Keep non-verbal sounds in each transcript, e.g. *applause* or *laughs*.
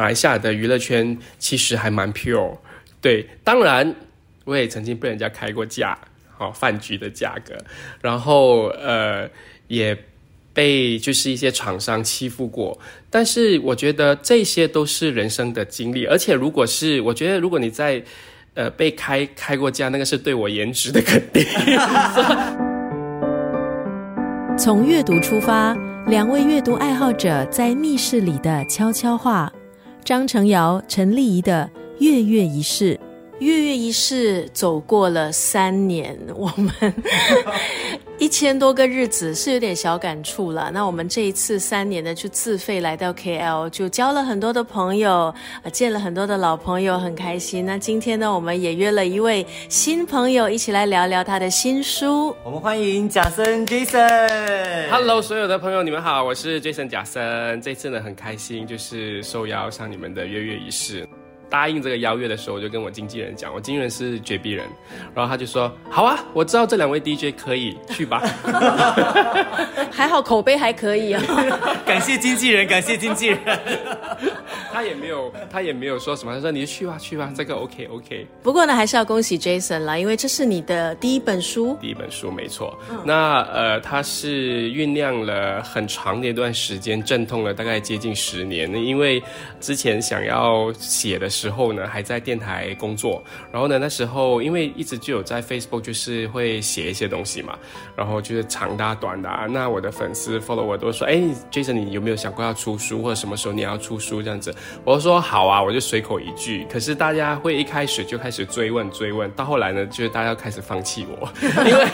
马来西亚的娱乐圈其实还蛮 pure。对，当然我也曾经被人家开过价，好饭局的价格，然后呃也被就是一些厂商欺负过。但是我觉得这些都是人生的经历，而且如果是我觉得如果你在呃被开开过价，那个是对我颜值的肯定。从阅读出发，两位阅读爱好者在密室里的悄悄话。张成尧、陈立仪的月月仪式。月月仪式走过了三年，我们 *laughs* 一千多个日子是有点小感触了。那我们这一次三年呢，就自费来到 KL，就交了很多的朋友，啊，见了很多的老朋友，很开心。那今天呢，我们也约了一位新朋友，一起来聊聊他的新书。我们欢迎贾森 Jason。Hello，所有的朋友，你们好，我是 Jason 贾森。这次呢，很开心，就是受邀上你们的月月仪式。答应这个邀约的时候，我就跟我经纪人讲，我经纪人是绝壁人，然后他就说好啊，我知道这两位 DJ 可以去吧，*laughs* 还好口碑还可以啊，*laughs* 感谢经纪人，感谢经纪人，他也没有他也没有说什么，他说你就去吧去吧，这个 OK OK。不过呢，还是要恭喜 Jason 啦，因为这是你的第一本书，第一本书没错。那呃，他是酝酿了很长的一段时间，阵痛了大概接近十年，因为之前想要写的。时候呢，还在电台工作，然后呢，那时候因为一直就有在 Facebook，就是会写一些东西嘛，然后就是长的、短的啊。那我的粉丝 follow 我都说，哎，Jason，你有没有想过要出书，或者什么时候你要出书这样子？我说好啊，我就随口一句。可是大家会一开始就开始追问、追问，到后来呢，就是大家开始放弃我，因为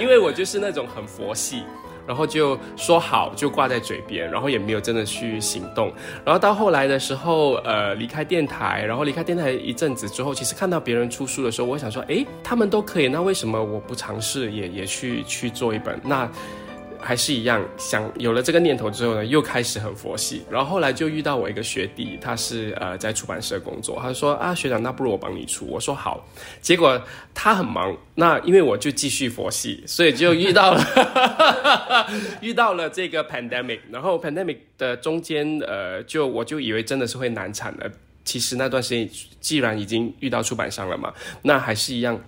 *laughs* 因为我就是那种很佛系。然后就说好，就挂在嘴边，然后也没有真的去行动。然后到后来的时候，呃，离开电台，然后离开电台一阵子之后，其实看到别人出书的时候，我想说，哎，他们都可以，那为什么我不尝试也也去去做一本？那。还是一样，想有了这个念头之后呢，又开始很佛系。然后后来就遇到我一个学弟，他是呃在出版社工作，他说啊学长，那不如我帮你出。我说好。结果他很忙，那因为我就继续佛系，所以就遇到了 *laughs* 遇到了这个 pandemic。然后 pandemic 的中间，呃，就我就以为真的是会难产的。其实那段时间既然已经遇到出版商了嘛，那还是一样。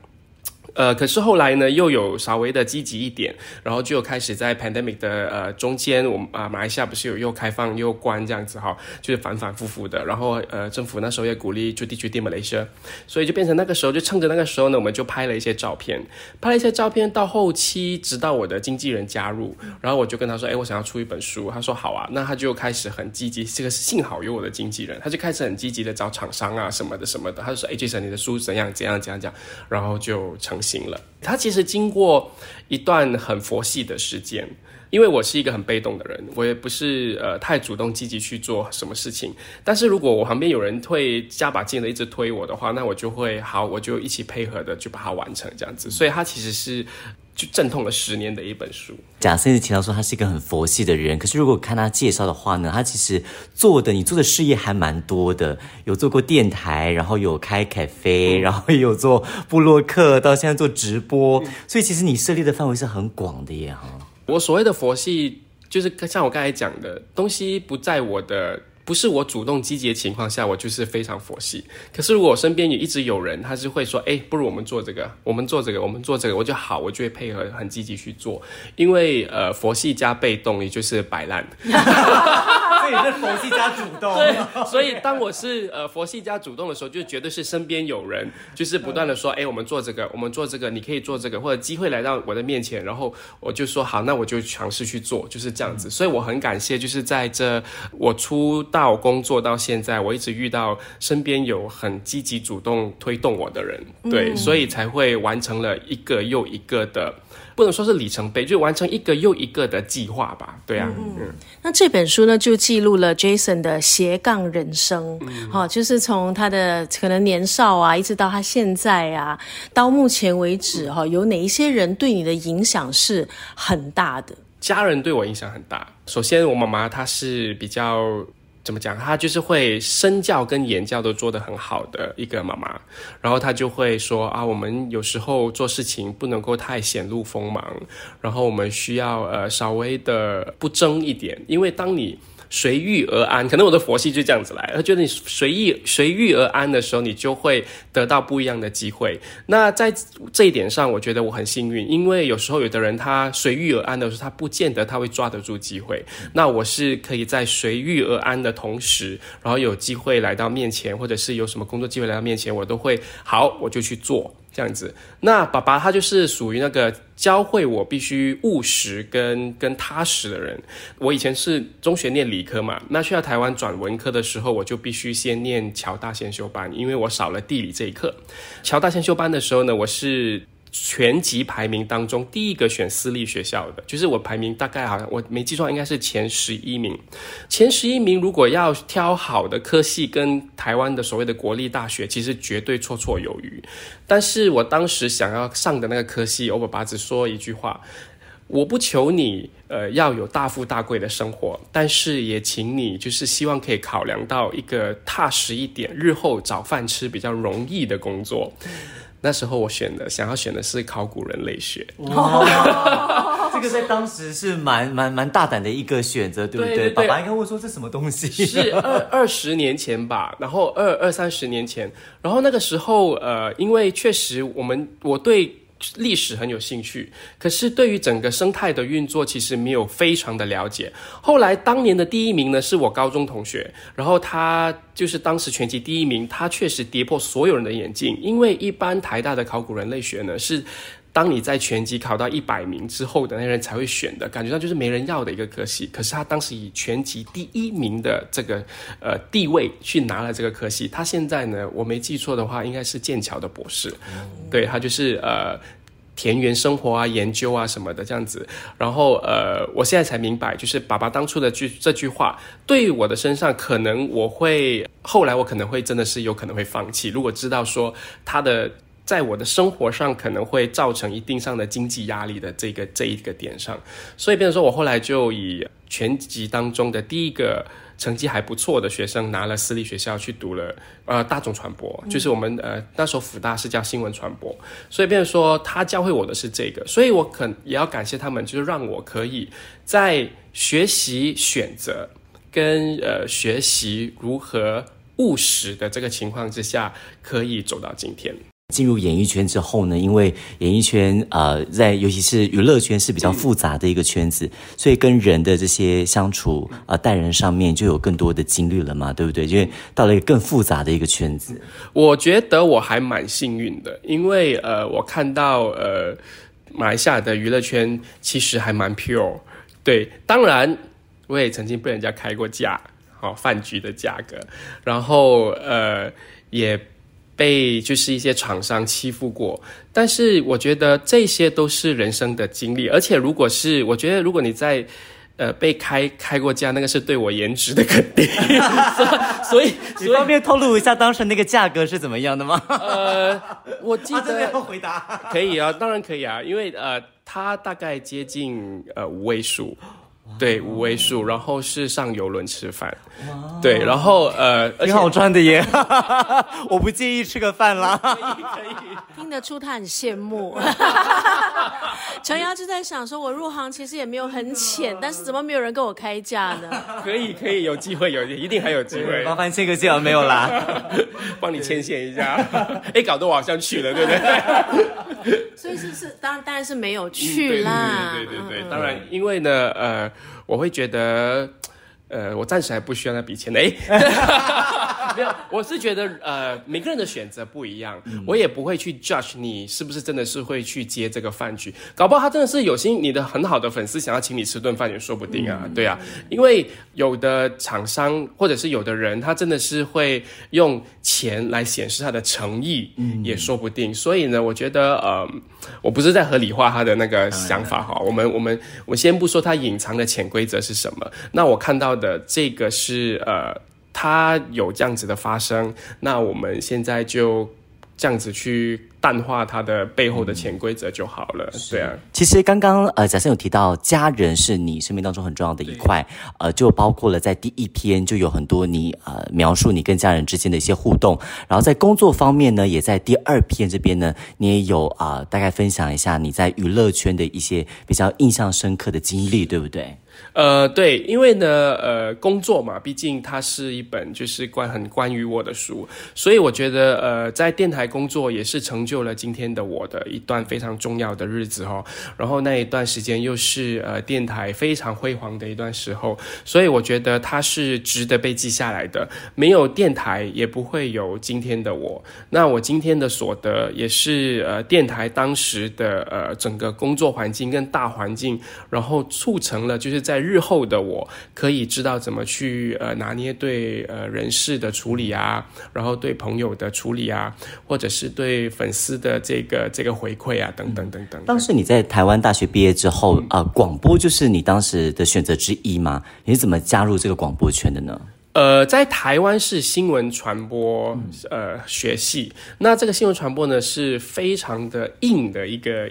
呃，可是后来呢，又有稍微的积极一点，然后就开始在 pandemic 的呃中间，我们啊马来西亚不是有又开放又关这样子哈，就是反反复复的。然后呃政府那时候也鼓励就地区地马来西亚，所以就变成那个时候就趁着那个时候呢，我们就拍了一些照片，拍了一些照片。到后期，直到我的经纪人加入，然后我就跟他说，哎，我想要出一本书。他说好啊，那他就开始很积极。这个幸好有我的经纪人，他就开始很积极的找厂商啊什么的什么的。他就说，哎，这本你的书怎样怎样怎样讲，然后就成。行了，他其实经过一段很佛系的时间，因为我是一个很被动的人，我也不是呃太主动积极去做什么事情。但是如果我旁边有人会加把劲的一直推我的话，那我就会好，我就一起配合的去把它完成这样子。所以他其实是。就阵痛了十年的一本书。贾甚至提到说他是一个很佛系的人，可是如果看他介绍的话呢，他其实做的你做的事业还蛮多的，有做过电台，然后有开咖啡，然后也有做布洛克，到现在做直播，所以其实你涉猎的范围是很广的耶哈。我所谓的佛系，就是像我刚才讲的东西不在我的。不是我主动积极的情况下，我就是非常佛系。可是如果我身边也一直有人，他是会说，哎，不如我们做这个，我们做这个，我们做这个，我就好，我就会配合，很积极去做。因为呃，佛系加被动，也就是摆烂。*laughs* 所以是佛系加主动。对，所以当我是呃佛系加主动的时候，就绝对是身边有人，就是不断的说，哎，我们做这个，我们做这个，你可以做这个，或者机会来到我的面前，然后我就说好，那我就尝试去做，就是这样子。所以我很感谢，就是在这我出。道工作到现在，我一直遇到身边有很积极主动推动我的人，对，所以才会完成了一个又一个的，不能说是里程碑，就完成一个又一个的计划吧。对啊，嗯，那这本书呢，就记录了 Jason 的斜杠人生，好，就是从他的可能年少啊，一直到他现在啊，到目前为止哈，有哪一些人对你的影响是很大的？家人对我影响很大。首先，我妈妈她是比较。怎么讲？他就是会身教跟言教都做得很好的一个妈妈，然后他就会说啊，我们有时候做事情不能够太显露锋芒，然后我们需要呃稍微的不争一点，因为当你。随遇而安。可能我的佛系就这样子来，他觉得你随意随遇而安的时候，你就会得到不一样的机会。那在这一点上，我觉得我很幸运，因为有时候有的人他随遇而安的时候，他不见得他会抓得住机会。那我是可以在随遇而安的同时，然后有机会来到面前，或者是有什么工作机会来到面前，我都会好，我就去做。这样子，那爸爸他就是属于那个教会我必须务实跟跟踏实的人。我以前是中学念理科嘛，那去到台湾转文科的时候，我就必须先念乔大先修班，因为我少了地理这一课。乔大先修班的时候呢，我是。全级排名当中第一个选私立学校的，就是我排名大概好像我没记错，应该是前十一名。前十一名如果要挑好的科系，跟台湾的所谓的国立大学，其实绝对绰绰有余。但是我当时想要上的那个科系，我爸爸只说一句话：我不求你呃要有大富大贵的生活，但是也请你就是希望可以考量到一个踏实一点，日后找饭吃比较容易的工作。那时候我选的，想要选的是考古人类学。哇，这个在当时是蛮蛮蛮大胆的一个选择，对不对？爸爸应该会说这什么东西？是二二十年前吧，然后二二三十年前，然后那个时候，呃，因为确实我们我对。历史很有兴趣，可是对于整个生态的运作，其实没有非常的了解。后来当年的第一名呢，是我高中同学，然后他就是当时全级第一名，他确实跌破所有人的眼镜。因为一般台大的考古人类学呢，是当你在全级考到一百名之后的那人才会选的，感觉上就是没人要的一个科系。可是他当时以全级第一名的这个呃地位去拿了这个科系，他现在呢，我没记错的话，应该是剑桥的博士。对他就是呃。田园生活啊，研究啊什么的这样子，然后呃，我现在才明白，就是爸爸当初的句这句话，对我的身上，可能我会后来我可能会真的是有可能会放弃。如果知道说他的在我的生活上可能会造成一定上的经济压力的这个这一个点上，所以变成说我后来就以全集当中的第一个。成绩还不错的学生拿了私立学校去读了，呃，大众传播，就是我们呃那时候辅大是叫新闻传播，所以变成说他教会我的是这个，所以我可也要感谢他们，就是让我可以在学习选择跟呃学习如何务实的这个情况之下，可以走到今天。进入演艺圈之后呢，因为演艺圈呃，在尤其是娱乐圈是比较复杂的一个圈子，所以跟人的这些相处啊、待人上面就有更多的经历了嘛，对不对？因为到了一个更复杂的一个圈子，我觉得我还蛮幸运的，因为呃，我看到呃，马来西亚的娱乐圈其实还蛮 pure。对，当然我也曾经被人家开过价，好饭局的价格，然后呃也。被就是一些厂商欺负过，但是我觉得这些都是人生的经历，而且如果是我觉得如果你在呃被开开过价，那个是对我颜值的肯定，*laughs* 所以你方便透露一下当时那个价格是怎么样的吗？呃，我记得要回答可以啊，当然可以啊，因为呃，它大概接近呃五位数。对，五位数，然后是上游轮吃饭，对，然后呃，挺好赚的耶，*laughs* 我不介意吃个饭啦，*laughs* 可以可以，听得出他很羡慕。*laughs* 陈瑶就在想说，我入行其实也没有很浅，但是怎么没有人跟我开价呢？可以可以，有机会有，一定还有机会。麻烦签个字没有啦，帮你牵线一下。哎，搞得我好像去了，对不对？所以是是，当然当然是没有去啦。对对对，当然，因为呢，呃。我会觉得，呃，我暂时还不需要那笔钱哎，*laughs* 没有，我是觉得，呃，每个人的选择不一样，我也不会去 judge 你是不是真的是会去接这个饭局，搞不好他真的是有心，你的很好的粉丝想要请你吃顿饭也说不定啊，对啊，因为有的厂商或者是有的人，他真的是会用钱来显示他的诚意，也说不定，所以呢，我觉得，呃。我不是在合理化他的那个想法哈，我们我们我先不说他隐藏的潜规则是什么，那我看到的这个是呃，他有这样子的发生，那我们现在就。这样子去淡化它的背后的潜规则就好了，对啊。其实刚刚呃，贾生有提到家人是你生命当中很重要的一块，呃，就包括了在第一篇就有很多你呃描述你跟家人之间的一些互动，然后在工作方面呢，也在第二篇这边呢，你也有啊大概分享一下你在娱乐圈的一些比较印象深刻的经历，对不对？呃，对，因为呢，呃，工作嘛，毕竟它是一本就是关很关于我的书，所以我觉得，呃，在电台工作也是成就了今天的我的一段非常重要的日子哦。然后那一段时间又是呃电台非常辉煌的一段时候，所以我觉得它是值得被记下来的。没有电台，也不会有今天的我。那我今天的所得，也是呃电台当时的呃整个工作环境跟大环境，然后促成了就是在。日后的我可以知道怎么去呃拿捏对呃人事的处理啊，然后对朋友的处理啊，或者是对粉丝的这个这个回馈啊，等等等等。当时你在台湾大学毕业之后啊，广播就是你当时的选择之一吗？你是怎么加入这个广播圈的呢？呃，在台湾是新闻传播呃学系，那这个新闻传播呢是非常的硬的一个。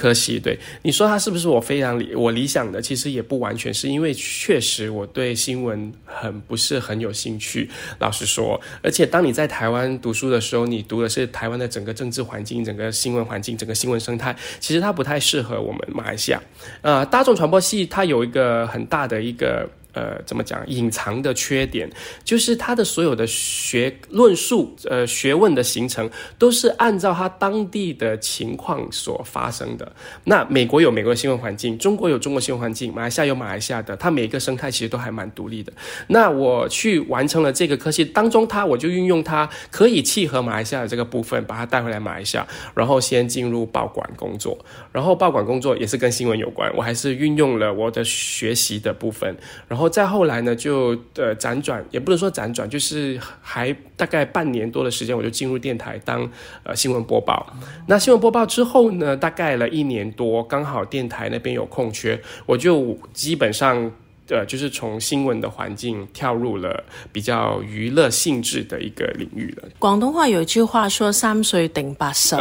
可惜，对你说他是不是我非常理我理想的？其实也不完全是因为确实我对新闻很不是很有兴趣。老实说，而且当你在台湾读书的时候，你读的是台湾的整个政治环境、整个新闻环境、整个新闻生态，其实它不太适合我们马来西亚。呃，大众传播系它有一个很大的一个。呃，怎么讲？隐藏的缺点就是他的所有的学论述，呃，学问的形成都是按照他当地的情况所发生的。那美国有美国的新闻环境，中国有中国新闻环境，马来西亚有马来西亚的，它每一个生态其实都还蛮独立的。那我去完成了这个科系当中，它我就运用它可以契合马来西亚的这个部分，把它带回来马来西亚，然后先进入报馆工作，然后报馆工作也是跟新闻有关，我还是运用了我的学习的部分，然后。然后再后来呢，就呃辗转，也不能说辗转，就是还大概半年多的时间，我就进入电台当呃新闻播报。那新闻播报之后呢，大概了一年多，刚好电台那边有空缺，我就基本上。呃，就是从新闻的环境跳入了比较娱乐性质的一个领域了。广东话有一句话说“三岁顶八十”，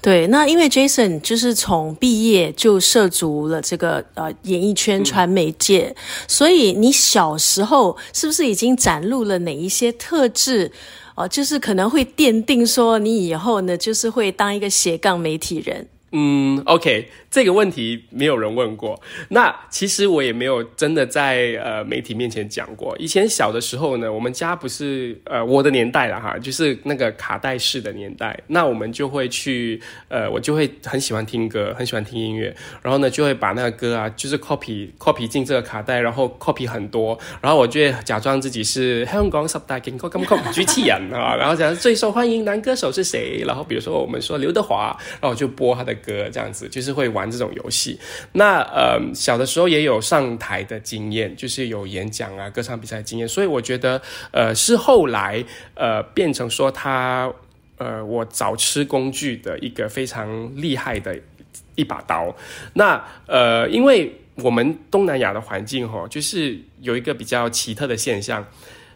对。那因为 Jason 就是从毕业就涉足了这个呃演艺圈、传媒界，所以你小时候是不是已经展露了哪一些特质？哦，就是可能会奠定说你以后呢，就是会当一个斜杠媒体人。嗯，OK。这个问题没有人问过，那其实我也没有真的在呃媒体面前讲过。以前小的时候呢，我们家不是呃我的年代了哈，就是那个卡带式的年代，那我们就会去呃我就会很喜欢听歌，很喜欢听音乐，然后呢就会把那个歌啊就是 copy copy 进这个卡带，然后 copy 很多，然后我就会假装自己是香港十大金歌金曲机器人啊，然后讲最受欢迎男歌手是谁，然后比如说我们说刘德华，然后我就播他的歌这样子，就是会玩。玩这种游戏，那呃小的时候也有上台的经验，就是有演讲啊、歌唱比赛经验，所以我觉得呃是后来呃变成说他呃我早吃工具的一个非常厉害的一把刀。那呃因为我们东南亚的环境哈，就是有一个比较奇特的现象。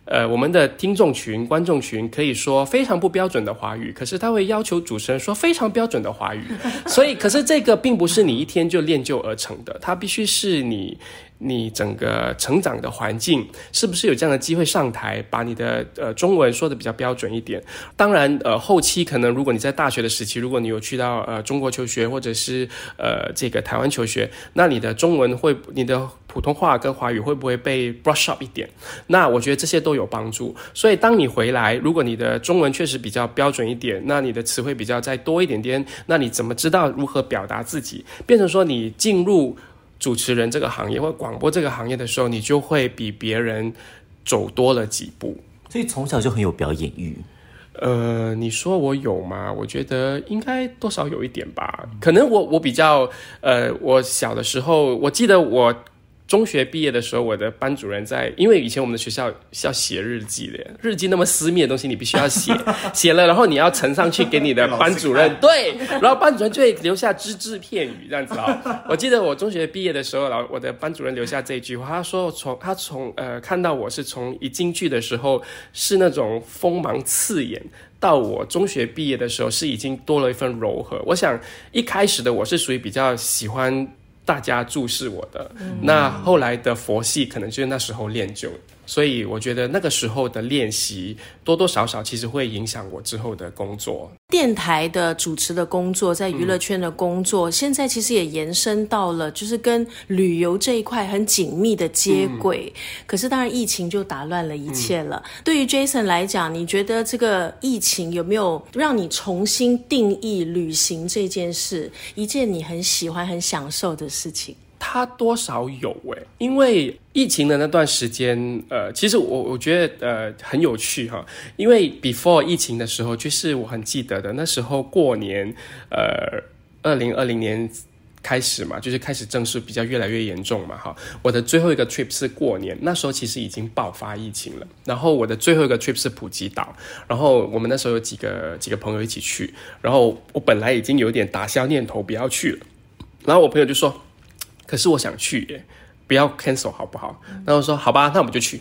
呃，我们的听众群、观众群可以说非常不标准的华语，可是他会要求主持人说非常标准的华语，所以，可是这个并不是你一天就练就而成的，它必须是你。你整个成长的环境是不是有这样的机会上台，把你的呃中文说的比较标准一点？当然，呃，后期可能如果你在大学的时期，如果你有去到呃中国求学，或者是呃这个台湾求学，那你的中文会，你的普通话跟华语会不会被 brush up 一点？那我觉得这些都有帮助。所以当你回来，如果你的中文确实比较标准一点，那你的词汇比较再多一点点，那你怎么知道如何表达自己？变成说你进入。主持人这个行业或广播这个行业的时候，你就会比别人走多了几步。所以从小就很有表演欲。呃，你说我有吗？我觉得应该多少有一点吧。可能我我比较呃，我小的时候，我记得我。中学毕业的时候，我的班主任在，因为以前我们的学校是要写日记的，日记那么私密的东西，你必须要写，*laughs* 写了，然后你要呈上去给你的班主任，对，然后班主任就会留下只字片语这样子啊。我记得我中学毕业的时候，然后我的班主任留下这句话，他说从他从呃看到我是从一进去的时候是那种锋芒刺眼，到我中学毕业的时候是已经多了一份柔和。我想一开始的我是属于比较喜欢。大家注视我的，那后来的佛系可能就是那时候练就。所以我觉得那个时候的练习多多少少其实会影响我之后的工作。电台的主持的工作，在娱乐圈的工作，现在其实也延伸到了，就是跟旅游这一块很紧密的接轨。可是当然，疫情就打乱了一切了。对于 Jason 来讲，你觉得这个疫情有没有让你重新定义旅行这件事，一件你很喜欢、很享受的事情？它多少有诶，因为疫情的那段时间，呃，其实我我觉得呃很有趣哈，因为 before 疫情的时候，就是我很记得的，那时候过年，呃，二零二零年开始嘛，就是开始正式比较越来越严重嘛哈。我的最后一个 trip 是过年，那时候其实已经爆发疫情了，然后我的最后一个 trip 是普吉岛，然后我们那时候有几个几个朋友一起去，然后我本来已经有点打消念头不要去了，然后我朋友就说。可是我想去耶，不要 cancel 好不好？然后说好吧，那我们就去。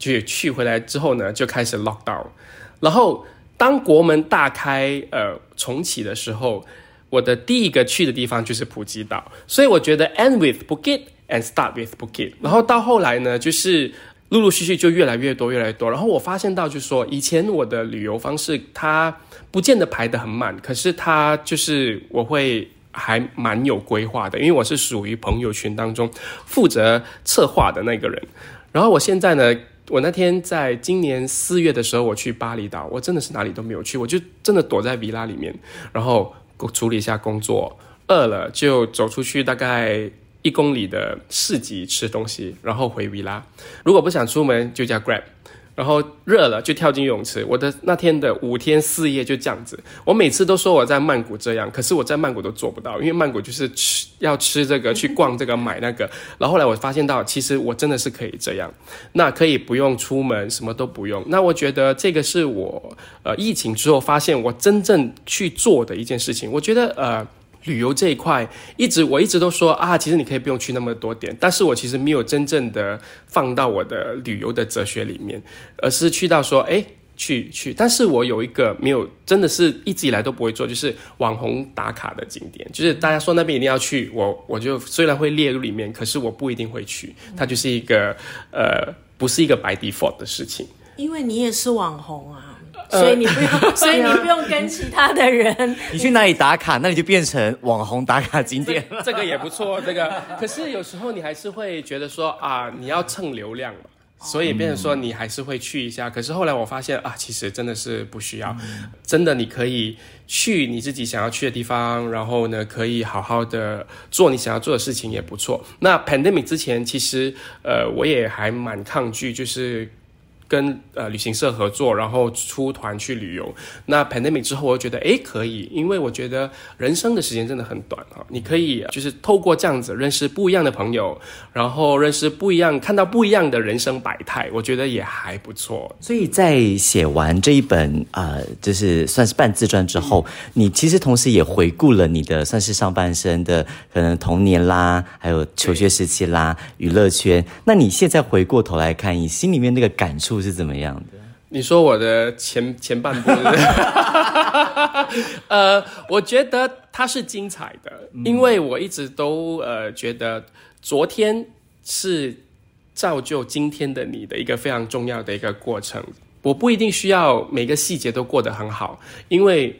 去去回来之后呢，就开始 lock down。然后当国门大开，呃，重启的时候，我的第一个去的地方就是普吉岛。所以我觉得 end with Phuket and start with Phuket。然后到后来呢，就是陆陆续续就越来越多，越来越多。然后我发现到，就是说以前我的旅游方式，它不见得排得很满，可是它就是我会。还蛮有规划的，因为我是属于朋友群当中负责策划的那个人。然后我现在呢，我那天在今年四月的时候，我去巴厘岛，我真的是哪里都没有去，我就真的躲在 villa 里面，然后处理一下工作，饿了就走出去大概一公里的市集吃东西，然后回 villa。如果不想出门，就叫 grab。然后热了就跳进泳池。我的那天的五天四夜就这样子。我每次都说我在曼谷这样，可是我在曼谷都做不到，因为曼谷就是吃要吃这个，去逛这个，买那个。然后后来我发现到，其实我真的是可以这样，那可以不用出门，什么都不用。那我觉得这个是我呃疫情之后发现我真正去做的一件事情。我觉得呃。旅游这一块，一直我一直都说啊，其实你可以不用去那么多点，但是我其实没有真正的放到我的旅游的哲学里面，而是去到说，哎，去去，但是我有一个没有，真的是一直以来都不会做，就是网红打卡的景点，就是大家说那边一定要去，我我就虽然会列入里面，可是我不一定会去，它就是一个呃，不是一个白 default 的事情，因为你也是网红啊。所以你不用，*laughs* 所以你不用跟其他的人。你去哪里打卡，那你就变成网红打卡景点。这个也不错，这个。可是有时候你还是会觉得说啊，你要蹭流量嘛，所以变成说你还是会去一下。可是后来我发现啊，其实真的是不需要。真的，你可以去你自己想要去的地方，然后呢，可以好好的做你想要做的事情，也不错。那 pandemic 之前，其实呃，我也还蛮抗拒，就是。跟呃旅行社合作，然后出团去旅游。那 pandemic 之后，我就觉得哎可以，因为我觉得人生的时间真的很短啊。你可以就是透过这样子认识不一样的朋友，然后认识不一样，看到不一样的人生百态，我觉得也还不错。所以在写完这一本呃，就是算是半自传之后，你其实同时也回顾了你的算是上半生的可能童年啦，还有求学时期啦，娱乐圈。那你现在回过头来看，你心里面那个感触？是怎么样的？你说我的前前半部，*laughs* 呃，我觉得它是精彩的，因为我一直都呃觉得昨天是造就今天的你的一个非常重要的一个过程。我不一定需要每个细节都过得很好，因为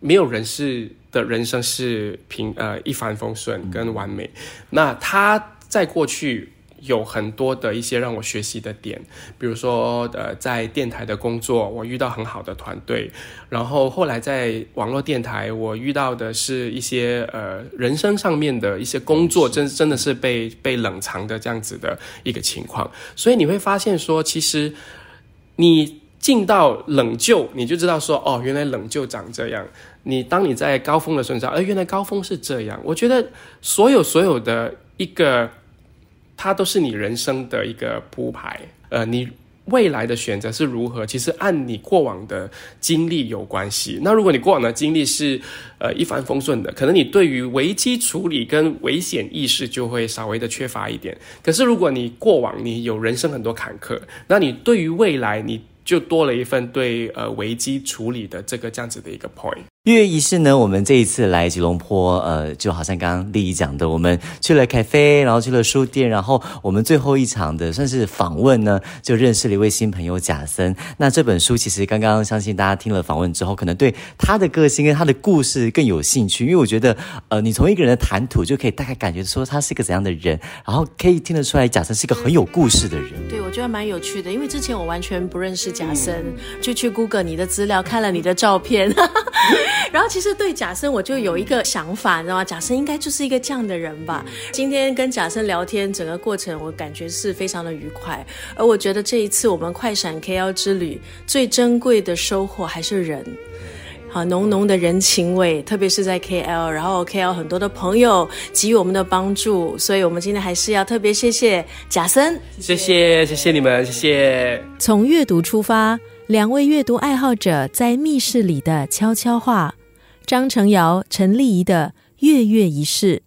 没有人是的人生是平呃一帆风顺跟完美。那他在过去。有很多的一些让我学习的点，比如说，呃，在电台的工作，我遇到很好的团队，然后后来在网络电台，我遇到的是一些呃人生上面的一些工作，真真的是被被冷藏的这样子的一个情况，所以你会发现说，其实你进到冷就，你就知道说，哦，原来冷就长这样。你当你在高峰的时候，你知道，哎，原来高峰是这样。我觉得所有所有的一个。它都是你人生的一个铺排，呃，你未来的选择是如何，其实按你过往的经历有关系。那如果你过往的经历是呃一帆风顺的，可能你对于危机处理跟危险意识就会稍微的缺乏一点。可是如果你过往你有人生很多坎坷，那你对于未来你就多了一份对呃危机处理的这个这样子的一个 point。月月仪式呢，我们这一次来吉隆坡，呃，就好像刚刚丽姨讲的，我们去了咖啡，然后去了书店，然后我们最后一场的算是访问呢，就认识了一位新朋友贾森。那这本书其实刚刚相信大家听了访问之后，可能对他的个性跟他的故事更有兴趣，因为我觉得，呃，你从一个人的谈吐就可以大概感觉说他是一个怎样的人，然后可以听得出来贾森是一个很有故事的人。对，我觉得蛮有趣的，因为之前我完全不认识贾森，就去 Google 你的资料，看了你的照片，然后其实对贾森我就有一个想法，你知道吗？贾森应该就是一个这样的人吧。今天跟贾森聊天，整个过程我感觉是非常的愉快，而我觉得这一次我们快闪 KL 之旅最珍贵的收获还是人。好浓浓的人情味，特别是在 KL，然后 KL 很多的朋友给予我们的帮助，所以我们今天还是要特别谢谢贾森，谢谢谢谢你们，谢谢。从阅读出发，两位阅读爱好者在密室里的悄悄话。张成尧、陈丽仪的月月仪式。